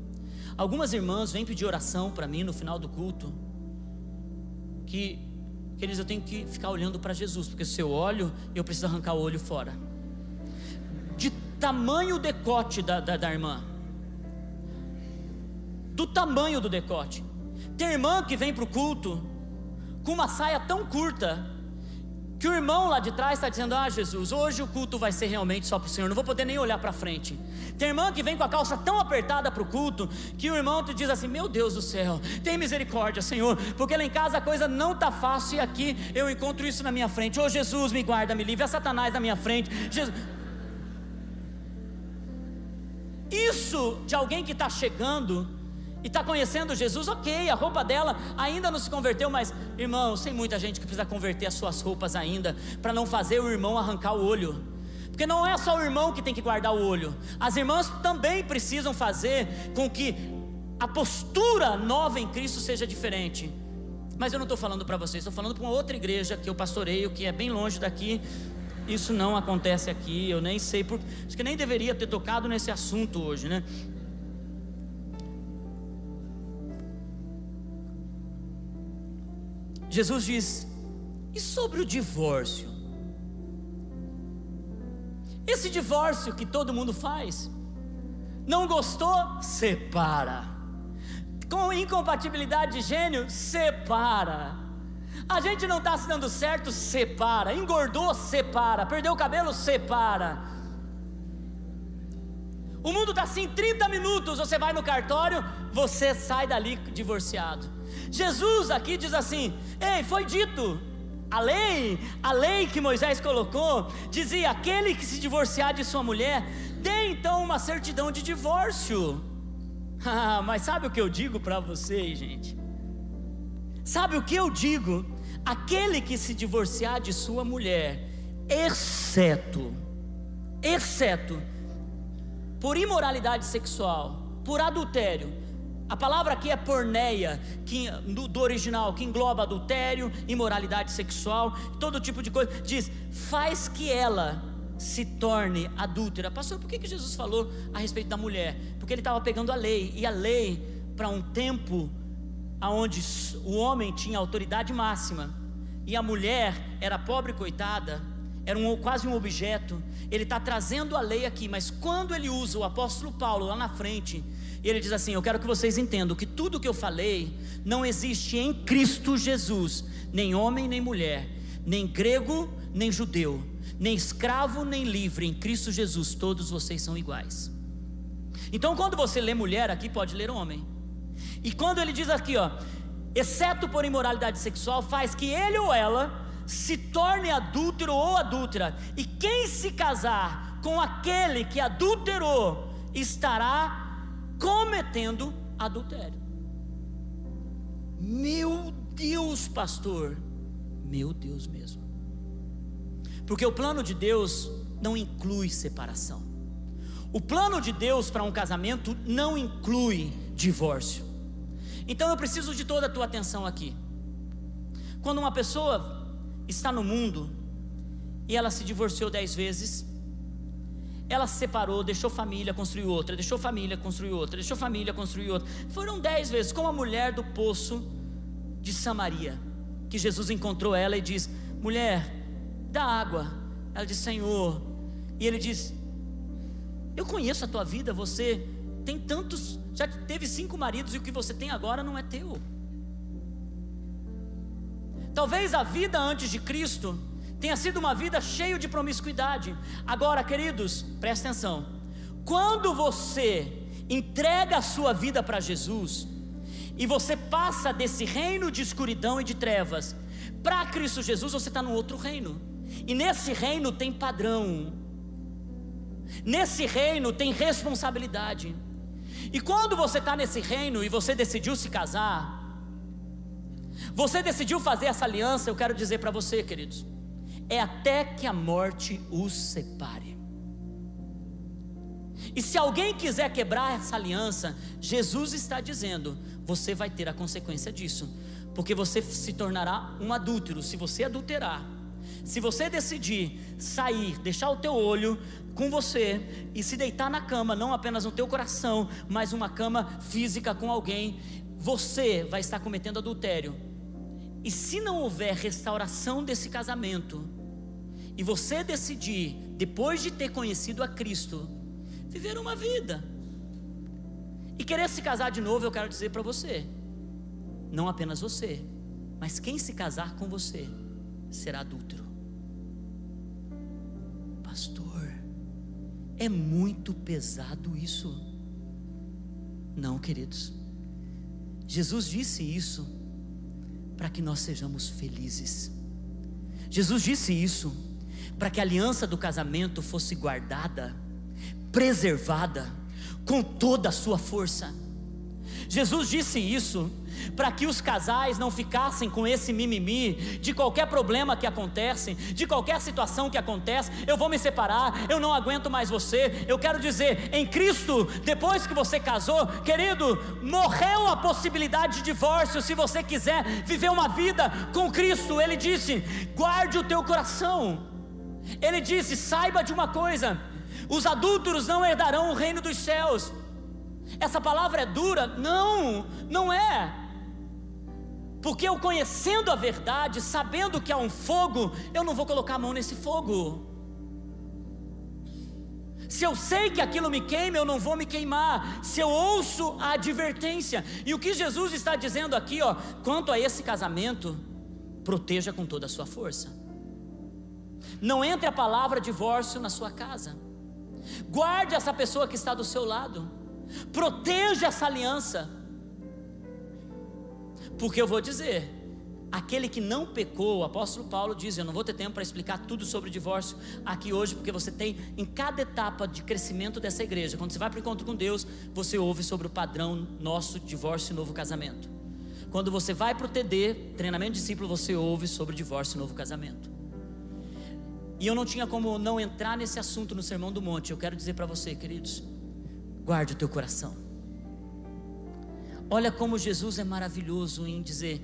Algumas irmãs vêm pedir oração para mim no final do culto, que, queridos, eu tenho que ficar olhando para Jesus, porque se eu olho, eu preciso arrancar o olho fora. De tamanho decote da, da, da irmã, do tamanho do decote. Tem irmã que vem para o culto com uma saia tão curta que o irmão lá de trás está dizendo: Ah, Jesus, hoje o culto vai ser realmente só para o Senhor, não vou poder nem olhar para frente. Tem irmã que vem com a calça tão apertada para o culto que o irmão te diz assim: Meu Deus do céu, tem misericórdia, Senhor, porque lá em casa a coisa não está fácil e aqui eu encontro isso na minha frente. Oh, Jesus, me guarda, me livre, é Satanás na minha frente. Jesus. Isso de alguém que está chegando e está conhecendo Jesus, ok, a roupa dela ainda não se converteu, mas irmãos, tem muita gente que precisa converter as suas roupas ainda, para não fazer o irmão arrancar o olho. Porque não é só o irmão que tem que guardar o olho, as irmãs também precisam fazer com que a postura nova em Cristo seja diferente. Mas eu não estou falando para vocês, estou falando para uma outra igreja que eu pastoreio, que é bem longe daqui. Isso não acontece aqui, eu nem sei, por, acho que nem deveria ter tocado nesse assunto hoje, né? Jesus diz: e sobre o divórcio? Esse divórcio que todo mundo faz, não gostou? Separa. Com incompatibilidade de gênio, separa. A gente não está se dando certo, separa. Engordou, separa. Perdeu o cabelo, separa. O mundo está assim, 30 minutos. Você vai no cartório, você sai dali divorciado. Jesus aqui diz assim: Ei, foi dito, a lei, a lei que Moisés colocou, dizia: aquele que se divorciar de sua mulher, dê então uma certidão de divórcio. Ah, mas sabe o que eu digo para vocês, gente? Sabe o que eu digo? Aquele que se divorciar de sua mulher, exceto, exceto, por imoralidade sexual, por adultério, a palavra aqui é porneia, que, do, original, que engloba adultério, imoralidade sexual, todo tipo de coisa. Diz: faz que ela se torne adúltera. Pastor, por que, que Jesus falou a respeito da mulher? Porque ele estava pegando a lei, e a lei, para um tempo onde o homem tinha autoridade máxima, e a mulher era pobre coitada, era um, quase um objeto. Ele está trazendo a lei aqui, mas quando ele usa o apóstolo Paulo lá na frente ele diz assim: Eu quero que vocês entendam que tudo que eu falei não existe em Cristo Jesus, nem homem nem mulher, nem grego nem judeu. nem escravo nem livre, em Cristo Jesus, todos vocês são iguais. Então, quando você lê mulher, aqui pode ler homem. E quando ele diz aqui, ó, exceto por imoralidade sexual, faz que ele ou ela se torne adúltero ou adúltera. E quem se casar com aquele que adulterou estará cometendo adultério. Meu Deus, pastor. Meu Deus mesmo. Porque o plano de Deus não inclui separação. O plano de Deus para um casamento não inclui divórcio. Então eu preciso de toda a tua atenção aqui. Quando uma pessoa está no mundo e ela se divorciou dez vezes, ela se separou, deixou família, construiu outra, deixou família, construiu outra, deixou família, construiu outra. Foram dez vezes, como a mulher do poço de Samaria, que Jesus encontrou ela e diz: Mulher, dá água. Ela diz: Senhor. E ele diz: Eu conheço a tua vida, você tem tantos, já teve cinco maridos e o que você tem agora não é teu. Talvez a vida antes de Cristo tenha sido uma vida cheia de promiscuidade. Agora, queridos, presta atenção. Quando você entrega a sua vida para Jesus e você passa desse reino de escuridão e de trevas para Cristo Jesus, você está no outro reino. E nesse reino tem padrão. Nesse reino tem responsabilidade. E quando você está nesse reino e você decidiu se casar, você decidiu fazer essa aliança, eu quero dizer para você, queridos, é até que a morte os separe. E se alguém quiser quebrar essa aliança, Jesus está dizendo: você vai ter a consequência disso, porque você se tornará um adúltero se você adulterar. Se você decidir sair, deixar o teu olho com você e se deitar na cama, não apenas no teu coração, mas uma cama física com alguém, você vai estar cometendo adultério. E se não houver restauração desse casamento, e você decidir, depois de ter conhecido a Cristo, viver uma vida, e querer se casar de novo, eu quero dizer para você: não apenas você, mas quem se casar com você será adúltero. Pastor, é muito pesado isso. Não, queridos. Jesus disse isso para que nós sejamos felizes. Jesus disse isso para que a aliança do casamento fosse guardada, preservada, com toda a sua força. Jesus disse isso para que os casais não ficassem com esse mimimi de qualquer problema que acontece, de qualquer situação que acontece, eu vou me separar, eu não aguento mais você. Eu quero dizer, em Cristo, depois que você casou, querido, morreu a possibilidade de divórcio se você quiser viver uma vida com Cristo. Ele disse: guarde o teu coração. Ele disse: saiba de uma coisa, os adúlteros não herdarão o reino dos céus. Essa palavra é dura? Não, não é. Porque eu conhecendo a verdade, sabendo que há um fogo, eu não vou colocar a mão nesse fogo. Se eu sei que aquilo me queima, eu não vou me queimar. Se eu ouço a advertência. E o que Jesus está dizendo aqui, ó, quanto a esse casamento, proteja com toda a sua força. Não entre a palavra divórcio na sua casa. Guarde essa pessoa que está do seu lado. Proteja essa aliança. Porque eu vou dizer, aquele que não pecou, o apóstolo Paulo diz: Eu não vou ter tempo para explicar tudo sobre o divórcio aqui hoje, porque você tem em cada etapa de crescimento dessa igreja, quando você vai para o encontro com Deus, você ouve sobre o padrão nosso divórcio e novo casamento. Quando você vai para o TD, treinamento discípulo, você ouve sobre divórcio e novo casamento. E eu não tinha como não entrar nesse assunto no Sermão do Monte. Eu quero dizer para você, queridos, guarde o teu coração. Olha como Jesus é maravilhoso em dizer: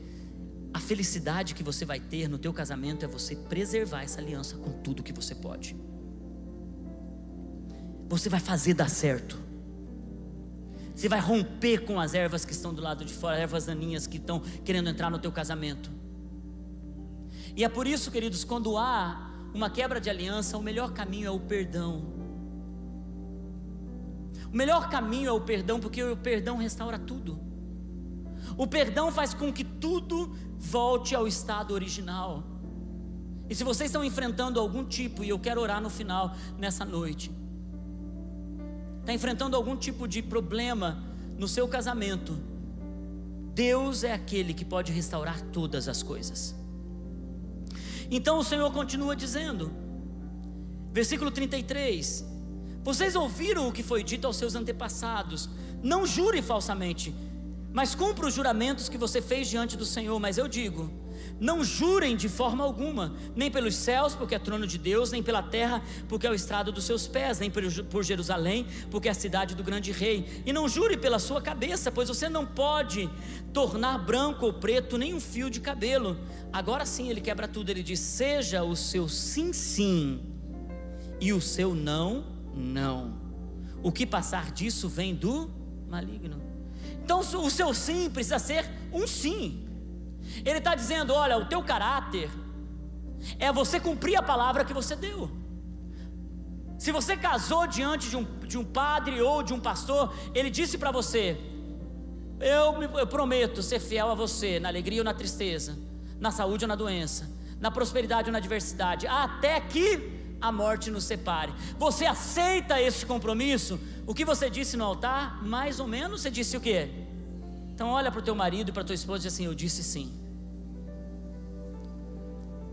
a felicidade que você vai ter no teu casamento é você preservar essa aliança com tudo que você pode. Você vai fazer dar certo. Você vai romper com as ervas que estão do lado de fora, ervas daninhas que estão querendo entrar no teu casamento. E é por isso, queridos, quando há uma quebra de aliança, o melhor caminho é o perdão. O melhor caminho é o perdão, porque o perdão restaura tudo. O perdão faz com que tudo volte ao estado original. E se vocês estão enfrentando algum tipo, e eu quero orar no final, nessa noite, está enfrentando algum tipo de problema no seu casamento, Deus é aquele que pode restaurar todas as coisas. Então o Senhor continua dizendo, versículo 33: Vocês ouviram o que foi dito aos seus antepassados, não jure falsamente, mas cumpra os juramentos que você fez diante do Senhor. Mas eu digo: não jurem de forma alguma, nem pelos céus, porque é trono de Deus, nem pela terra, porque é o estrado dos seus pés, nem por Jerusalém, porque é a cidade do grande rei. E não jure pela sua cabeça, pois você não pode tornar branco ou preto nem um fio de cabelo. Agora sim ele quebra tudo, ele diz: seja o seu sim, sim, e o seu não, não. O que passar disso vem do maligno. Então o seu sim precisa ser um sim. Ele está dizendo: olha, o teu caráter é você cumprir a palavra que você deu. Se você casou diante de um, de um padre ou de um pastor, ele disse para você: eu, eu prometo ser fiel a você na alegria ou na tristeza, na saúde ou na doença, na prosperidade ou na adversidade, até que a morte nos separe. Você aceita esse compromisso? O que você disse no altar, mais ou menos, você disse o quê? Então olha para o teu marido e para tua esposa e diz assim: Eu disse sim.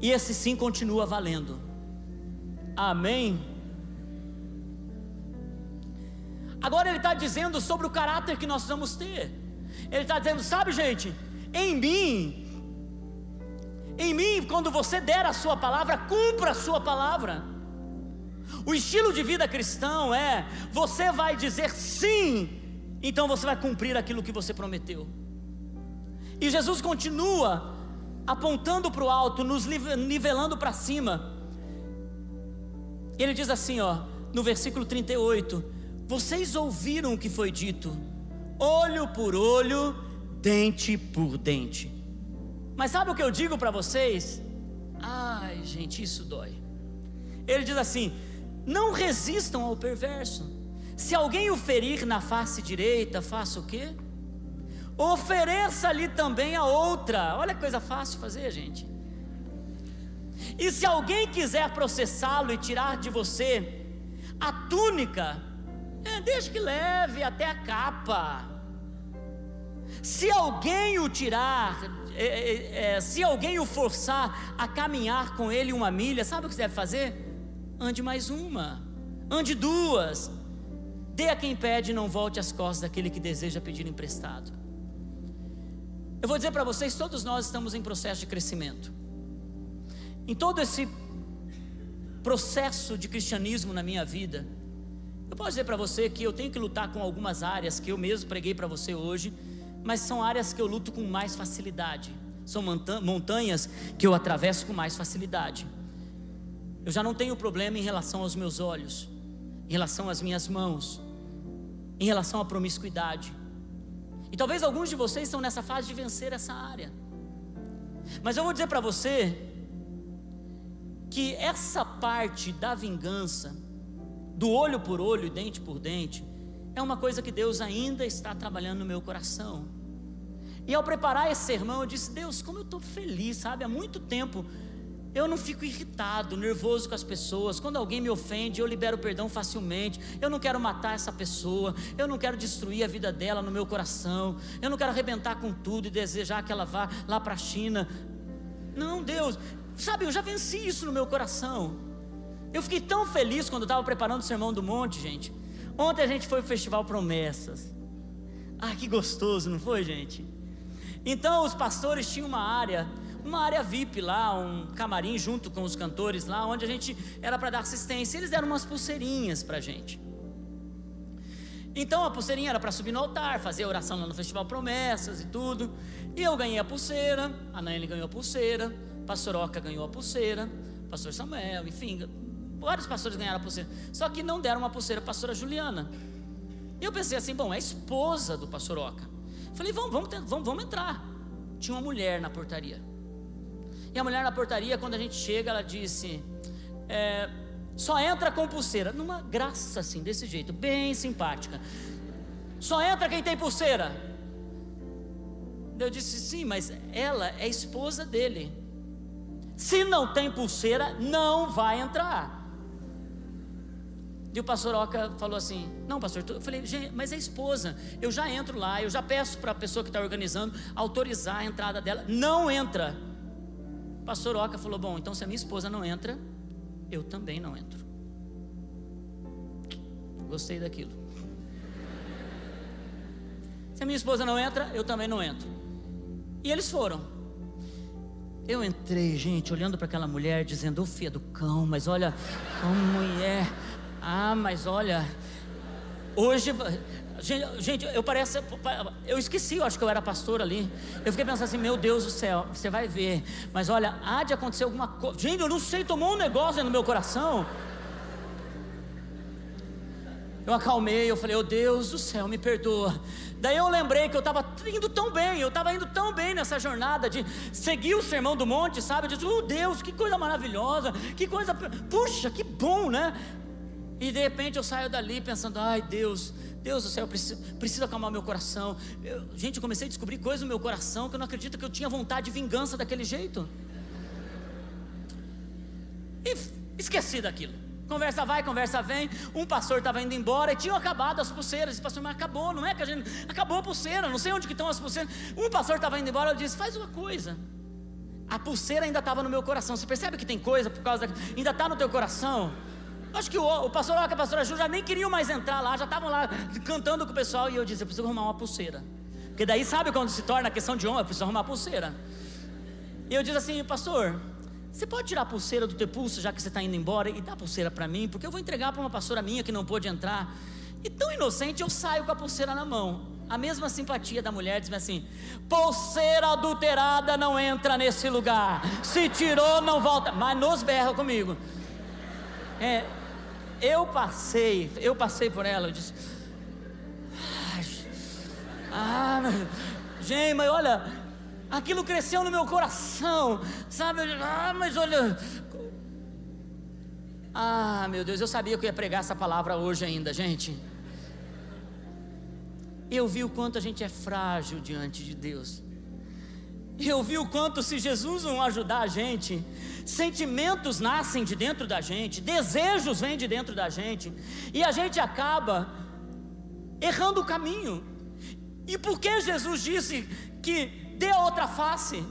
E esse sim continua valendo. Amém? Agora ele está dizendo sobre o caráter que nós vamos ter. Ele está dizendo, sabe, gente, em mim, em mim, quando você der a sua palavra, cumpra a sua palavra. O estilo de vida cristão é: você vai dizer sim, então você vai cumprir aquilo que você prometeu. E Jesus continua apontando para o alto, nos nivelando para cima. Ele diz assim, ó, no versículo 38: Vocês ouviram o que foi dito, olho por olho, dente por dente. Mas sabe o que eu digo para vocês? Ai, gente, isso dói. Ele diz assim: Não resistam ao perverso. Se alguém o ferir na face direita, faça o quê? ofereça-lhe também a outra. Olha que coisa fácil fazer, gente. E se alguém quiser processá-lo e tirar de você a túnica, é, deixe que leve até a capa. Se alguém o tirar, é, é, é, se alguém o forçar a caminhar com ele uma milha, sabe o que você deve fazer? Ande mais uma, ande duas. Dê a quem pede e não volte as costas daquele que deseja pedir emprestado. Eu vou dizer para vocês: todos nós estamos em processo de crescimento. Em todo esse processo de cristianismo na minha vida, eu posso dizer para você que eu tenho que lutar com algumas áreas que eu mesmo preguei para você hoje, mas são áreas que eu luto com mais facilidade. São montanhas que eu atravesso com mais facilidade. Eu já não tenho problema em relação aos meus olhos, em relação às minhas mãos, em relação à promiscuidade. E talvez alguns de vocês estão nessa fase de vencer essa área. Mas eu vou dizer para você que essa parte da vingança, do olho por olho e dente por dente, é uma coisa que Deus ainda está trabalhando no meu coração. E ao preparar esse sermão, eu disse: Deus, como eu estou feliz, sabe? Há muito tempo eu não fico irritado, nervoso com as pessoas. Quando alguém me ofende, eu libero perdão facilmente. Eu não quero matar essa pessoa. Eu não quero destruir a vida dela no meu coração. Eu não quero arrebentar com tudo e desejar que ela vá lá para a China. Não, Deus, sabe, eu já venci isso no meu coração. Eu fiquei tão feliz quando estava preparando o sermão do monte, gente. Ontem a gente foi para o Festival Promessas. Ah, que gostoso, não foi, gente? Então os pastores tinham uma área uma área VIP lá, um camarim junto com os cantores lá, onde a gente era para dar assistência. Eles deram umas pulseirinhas para gente. Então a pulseirinha era para subir no altar, fazer oração lá no Festival Promessas e tudo. E eu ganhei a pulseira, a Naine ganhou a pulseira, Pastor Oca ganhou a pulseira, Pastor Samuel, enfim, vários pastores ganharam a pulseira. Só que não deram uma pulseira para a pastora Juliana. E eu pensei assim, bom, é a esposa do pastor Oca. Falei, vamos, vamos, vamos entrar. Tinha uma mulher na portaria. E a mulher na portaria, quando a gente chega, ela disse: é, só entra com pulseira. Numa graça assim, desse jeito, bem simpática. Só entra quem tem pulseira. Eu disse: sim, mas ela é esposa dele. Se não tem pulseira, não vai entrar. E o pastor Oca falou assim: Não, pastor, eu falei, mas é esposa. Eu já entro lá, eu já peço para a pessoa que está organizando autorizar a entrada dela. Não entra. Pastor Oca falou: Bom, então se a minha esposa não entra, eu também não entro. Gostei daquilo. Se a minha esposa não entra, eu também não entro. E eles foram. Eu entrei, gente, olhando para aquela mulher, dizendo: Ô filha do cão, mas olha, como mulher. Ah, mas olha, hoje. Gente, gente, eu parece. Eu esqueci, eu acho que eu era pastor ali. Eu fiquei pensando assim, meu Deus do céu, você vai ver. Mas olha, há de acontecer alguma coisa. Gente, eu não sei, tomou um negócio no meu coração. Eu acalmei, eu falei, oh Deus do céu, me perdoa. Daí eu lembrei que eu estava indo tão bem, eu estava indo tão bem nessa jornada de seguir o sermão do monte, sabe? Eu disse, oh Deus, que coisa maravilhosa, que coisa, puxa, que bom, né? E de repente eu saio dali pensando, ai Deus, Deus do céu, eu preciso, preciso acalmar meu coração. Eu, gente, eu comecei a descobrir coisas no meu coração que eu não acredito que eu tinha vontade de vingança daquele jeito. E esqueci daquilo. Conversa vai, conversa vem. Um pastor estava indo embora e tinham acabado as pulseiras. Esse pastor, mas acabou, não é que a gente. Acabou a pulseira, não sei onde que estão as pulseiras. Um pastor estava indo embora, eu disse: faz uma coisa. A pulseira ainda estava no meu coração. Você percebe que tem coisa por causa da. Ainda está no teu coração. Acho que o, o pastor e a pastora Ju já nem queriam mais entrar lá, já estavam lá cantando com o pessoal. E eu disse: eu preciso arrumar uma pulseira. Porque daí sabe quando se torna questão de honra, eu preciso arrumar uma pulseira. E eu disse assim, pastor, você pode tirar a pulseira do teu pulso, já que você está indo embora, e dar a pulseira para mim, porque eu vou entregar para uma pastora minha que não pôde entrar. E tão inocente, eu saio com a pulseira na mão. A mesma simpatia da mulher diz assim: pulseira adulterada não entra nesse lugar. Se tirou, não volta. Mas nos berra comigo. É, eu passei, eu passei por ela, eu disse. Ah, gente, mas olha, aquilo cresceu no meu coração, sabe? Ah, mas olha. Ah, meu Deus, eu sabia que eu ia pregar essa palavra hoje ainda, gente. Eu vi o quanto a gente é frágil diante de Deus. Eu vi o quanto se Jesus não ajudar a gente, sentimentos nascem de dentro da gente, desejos vêm de dentro da gente, e a gente acaba errando o caminho. E por que Jesus disse que dê outra face?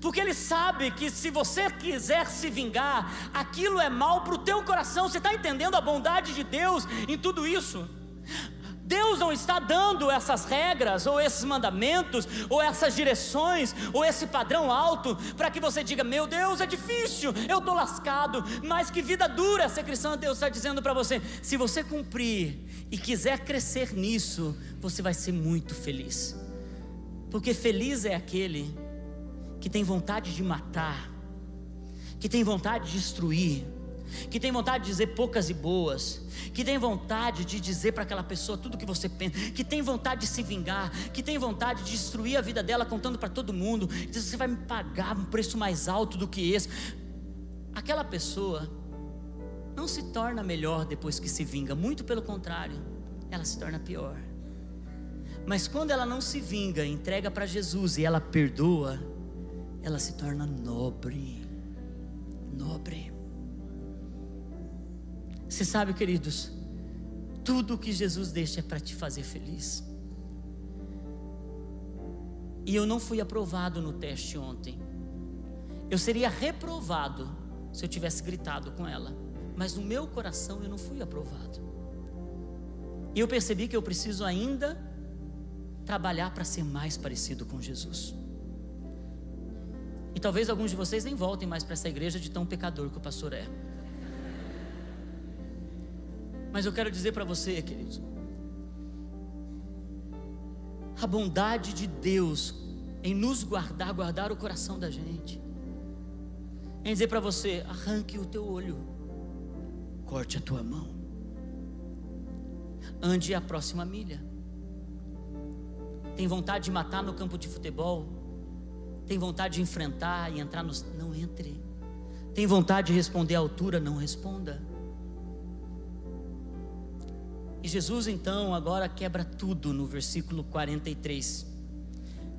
Porque ele sabe que se você quiser se vingar, aquilo é mal para o teu coração. Você está entendendo a bondade de Deus em tudo isso? Deus não está dando essas regras, ou esses mandamentos, ou essas direções, ou esse padrão alto, para que você diga: Meu Deus, é difícil, eu estou lascado, mas que vida dura ser cristão. Deus está dizendo para você: se você cumprir e quiser crescer nisso, você vai ser muito feliz, porque feliz é aquele que tem vontade de matar, que tem vontade de destruir, que tem vontade de dizer poucas e boas, que tem vontade de dizer para aquela pessoa tudo o que você pensa, que tem vontade de se vingar, que tem vontade de destruir a vida dela contando para todo mundo, diz você vai me pagar um preço mais alto do que esse. Aquela pessoa não se torna melhor depois que se vinga, muito pelo contrário, ela se torna pior. Mas quando ela não se vinga, entrega para Jesus e ela perdoa, ela se torna nobre. Nobre. Você sabe, queridos, tudo que Jesus deixa é para te fazer feliz. E eu não fui aprovado no teste ontem. Eu seria reprovado se eu tivesse gritado com ela. Mas no meu coração eu não fui aprovado. E eu percebi que eu preciso ainda trabalhar para ser mais parecido com Jesus. E talvez alguns de vocês nem voltem mais para essa igreja de tão pecador que o pastor é. Mas eu quero dizer para você, querido, a bondade de Deus em nos guardar, guardar o coração da gente, em dizer para você: arranque o teu olho, corte a tua mão, ande a próxima milha. Tem vontade de matar no campo de futebol? Tem vontade de enfrentar e entrar nos. Não entre. Tem vontade de responder à altura? Não responda. E Jesus então agora quebra tudo no versículo 43.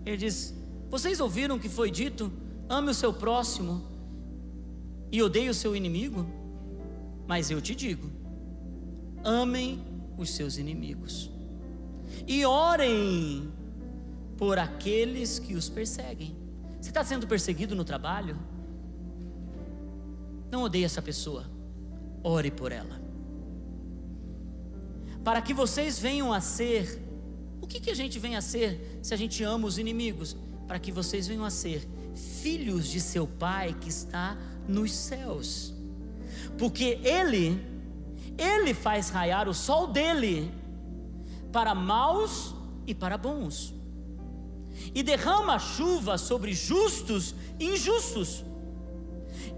Ele diz: Vocês ouviram o que foi dito? Ame o seu próximo e odeie o seu inimigo, mas eu te digo: amem os seus inimigos e orem por aqueles que os perseguem. Você está sendo perseguido no trabalho? Não odeie essa pessoa, ore por ela. Para que vocês venham a ser, o que, que a gente vem a ser se a gente ama os inimigos? Para que vocês venham a ser filhos de seu Pai que está nos céus, porque Ele, Ele faz raiar o sol dele para maus e para bons, e derrama chuva sobre justos e injustos.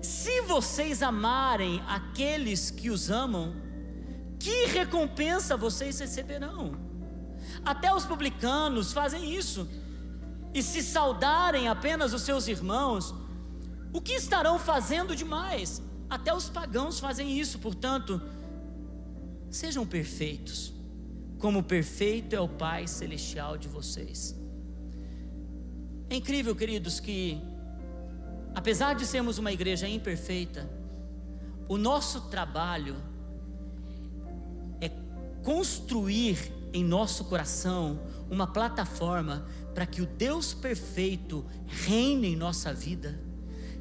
Se vocês amarem aqueles que os amam, que recompensa vocês receberão? Até os publicanos fazem isso. E se saudarem apenas os seus irmãos, o que estarão fazendo demais? Até os pagãos fazem isso, portanto, sejam perfeitos, como perfeito é o Pai celestial de vocês. É incrível, queridos, que apesar de sermos uma igreja imperfeita, o nosso trabalho construir em nosso coração uma plataforma para que o Deus perfeito reine em nossa vida,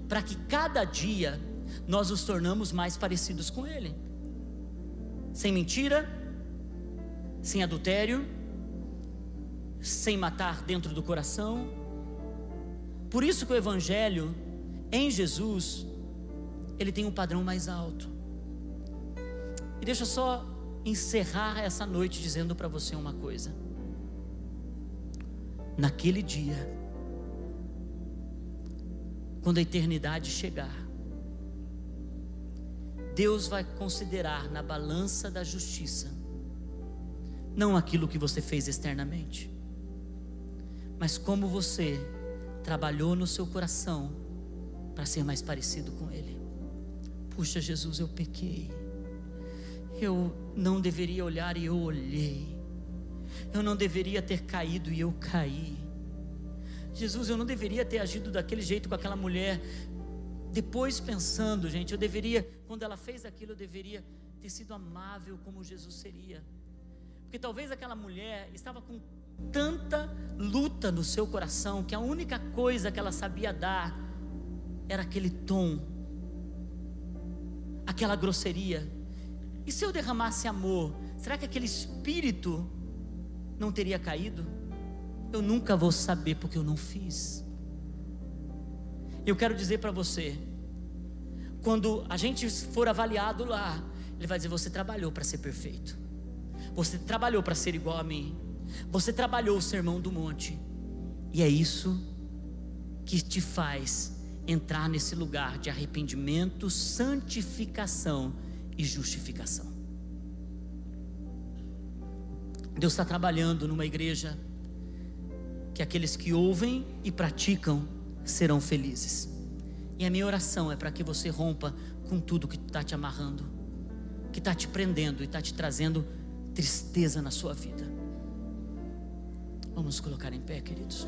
para que cada dia nós nos tornamos mais parecidos com Ele, sem mentira, sem adultério, sem matar dentro do coração. Por isso que o Evangelho em Jesus, ele tem um padrão mais alto. E deixa só encerrar essa noite dizendo para você uma coisa. Naquele dia, quando a eternidade chegar, Deus vai considerar na balança da justiça, não aquilo que você fez externamente, mas como você trabalhou no seu coração para ser mais parecido com Ele. Puxa, Jesus, eu pequei. Eu não deveria olhar e eu olhei. Eu não deveria ter caído e eu caí. Jesus, eu não deveria ter agido daquele jeito com aquela mulher. Depois pensando, gente, eu deveria, quando ela fez aquilo, eu deveria ter sido amável como Jesus seria. Porque talvez aquela mulher estava com tanta luta no seu coração que a única coisa que ela sabia dar era aquele tom, aquela grosseria. E se eu derramasse amor, será que aquele espírito não teria caído? Eu nunca vou saber porque eu não fiz. Eu quero dizer para você, quando a gente for avaliado lá, ele vai dizer: Você trabalhou para ser perfeito, você trabalhou para ser igual a mim, você trabalhou o sermão do monte, e é isso que te faz entrar nesse lugar de arrependimento, santificação e justificação. Deus está trabalhando numa igreja que aqueles que ouvem e praticam serão felizes. E a minha oração é para que você rompa com tudo que está te amarrando, que está te prendendo e está te trazendo tristeza na sua vida. Vamos colocar em pé, queridos.